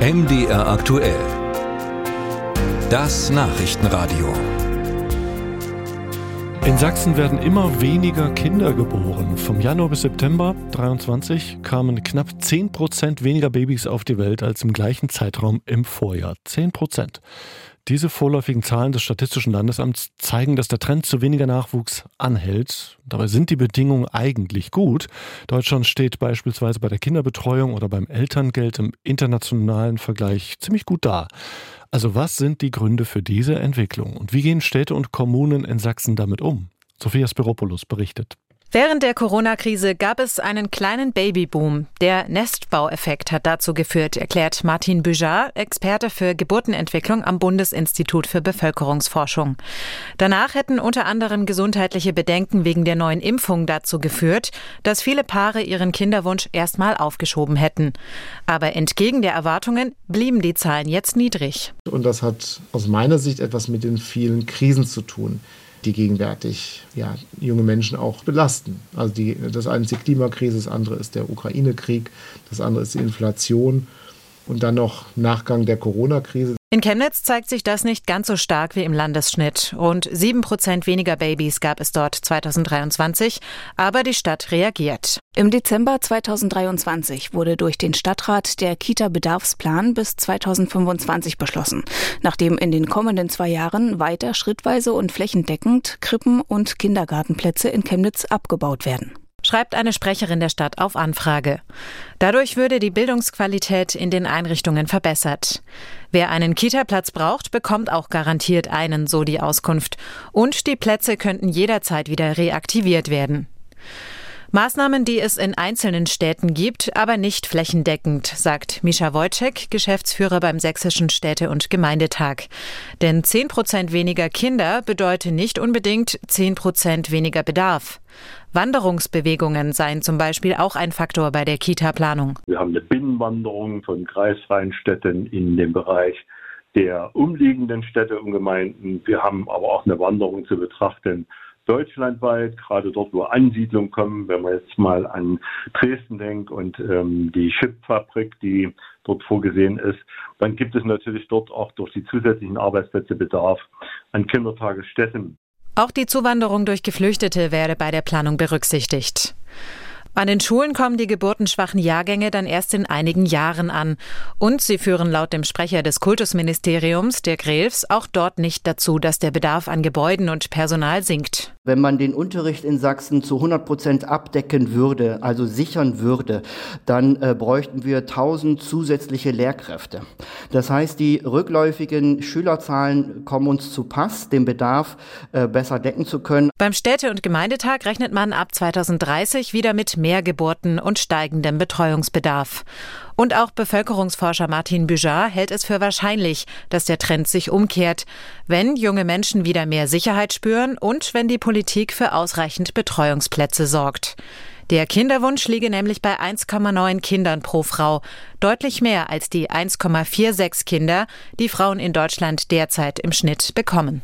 MDR aktuell. Das Nachrichtenradio. In Sachsen werden immer weniger Kinder geboren. Vom Januar bis September 23 kamen knapp 10 Prozent weniger Babys auf die Welt als im gleichen Zeitraum im Vorjahr. 10 Prozent. Diese vorläufigen Zahlen des Statistischen Landesamts zeigen, dass der Trend zu weniger Nachwuchs anhält. Dabei sind die Bedingungen eigentlich gut. Deutschland steht beispielsweise bei der Kinderbetreuung oder beim Elterngeld im internationalen Vergleich ziemlich gut da. Also was sind die Gründe für diese Entwicklung und wie gehen Städte und Kommunen in Sachsen damit um? Sophia Spiropoulos berichtet. Während der Corona-Krise gab es einen kleinen Babyboom. Der Nestbaueffekt hat dazu geführt, erklärt Martin Büjar, Experte für Geburtenentwicklung am Bundesinstitut für Bevölkerungsforschung. Danach hätten unter anderem gesundheitliche Bedenken wegen der neuen Impfung dazu geführt, dass viele Paare ihren Kinderwunsch erstmal aufgeschoben hätten. Aber entgegen der Erwartungen blieben die Zahlen jetzt niedrig. Und das hat aus meiner Sicht etwas mit den vielen Krisen zu tun die gegenwärtig ja, junge Menschen auch belasten. Also die, das eine ist die Klimakrise, das andere ist der Ukraine-Krieg, das andere ist die Inflation und dann noch Nachgang der Corona-Krise. In Chemnitz zeigt sich das nicht ganz so stark wie im Landesschnitt. Rund sieben Prozent weniger Babys gab es dort 2023, aber die Stadt reagiert. Im Dezember 2023 wurde durch den Stadtrat der Kita-Bedarfsplan bis 2025 beschlossen, nachdem in den kommenden zwei Jahren weiter schrittweise und flächendeckend Krippen- und Kindergartenplätze in Chemnitz abgebaut werden schreibt eine Sprecherin der Stadt auf Anfrage. Dadurch würde die Bildungsqualität in den Einrichtungen verbessert. Wer einen Kita-Platz braucht, bekommt auch garantiert einen, so die Auskunft. Und die Plätze könnten jederzeit wieder reaktiviert werden. Maßnahmen, die es in einzelnen Städten gibt, aber nicht flächendeckend, sagt Mischa Wojcek, Geschäftsführer beim Sächsischen Städte- und Gemeindetag. Denn 10 Prozent weniger Kinder bedeutet nicht unbedingt 10 Prozent weniger Bedarf. Wanderungsbewegungen seien zum Beispiel auch ein Faktor bei der Kita-Planung. Wir haben eine Binnenwanderung von kreisfreien Städten in den Bereich der umliegenden Städte und Gemeinden. Wir haben aber auch eine Wanderung zu betrachten deutschlandweit, gerade dort, wo Ansiedlungen kommen, wenn man jetzt mal an Dresden denkt und ähm, die Chipfabrik, die dort vorgesehen ist, dann gibt es natürlich dort auch durch die zusätzlichen Arbeitsplätze Bedarf an Kindertagesstätten. Auch die Zuwanderung durch Geflüchtete werde bei der Planung berücksichtigt. An den Schulen kommen die geburtenschwachen Jahrgänge dann erst in einigen Jahren an. Und sie führen laut dem Sprecher des Kultusministeriums, der Grelfs, auch dort nicht dazu, dass der Bedarf an Gebäuden und Personal sinkt. Wenn man den Unterricht in Sachsen zu 100 Prozent abdecken würde, also sichern würde, dann äh, bräuchten wir 1000 zusätzliche Lehrkräfte. Das heißt, die rückläufigen Schülerzahlen kommen uns zu Pass, den Bedarf äh, besser decken zu können. Beim Städte- und Gemeindetag rechnet man ab 2030 wieder mit mehr Geburten und steigendem Betreuungsbedarf. Und auch Bevölkerungsforscher Martin Büjar hält es für wahrscheinlich, dass der Trend sich umkehrt, wenn junge Menschen wieder mehr Sicherheit spüren und wenn die Politik für ausreichend Betreuungsplätze sorgt. Der Kinderwunsch liege nämlich bei 1,9 Kindern pro Frau, deutlich mehr als die 1,46 Kinder, die Frauen in Deutschland derzeit im Schnitt bekommen.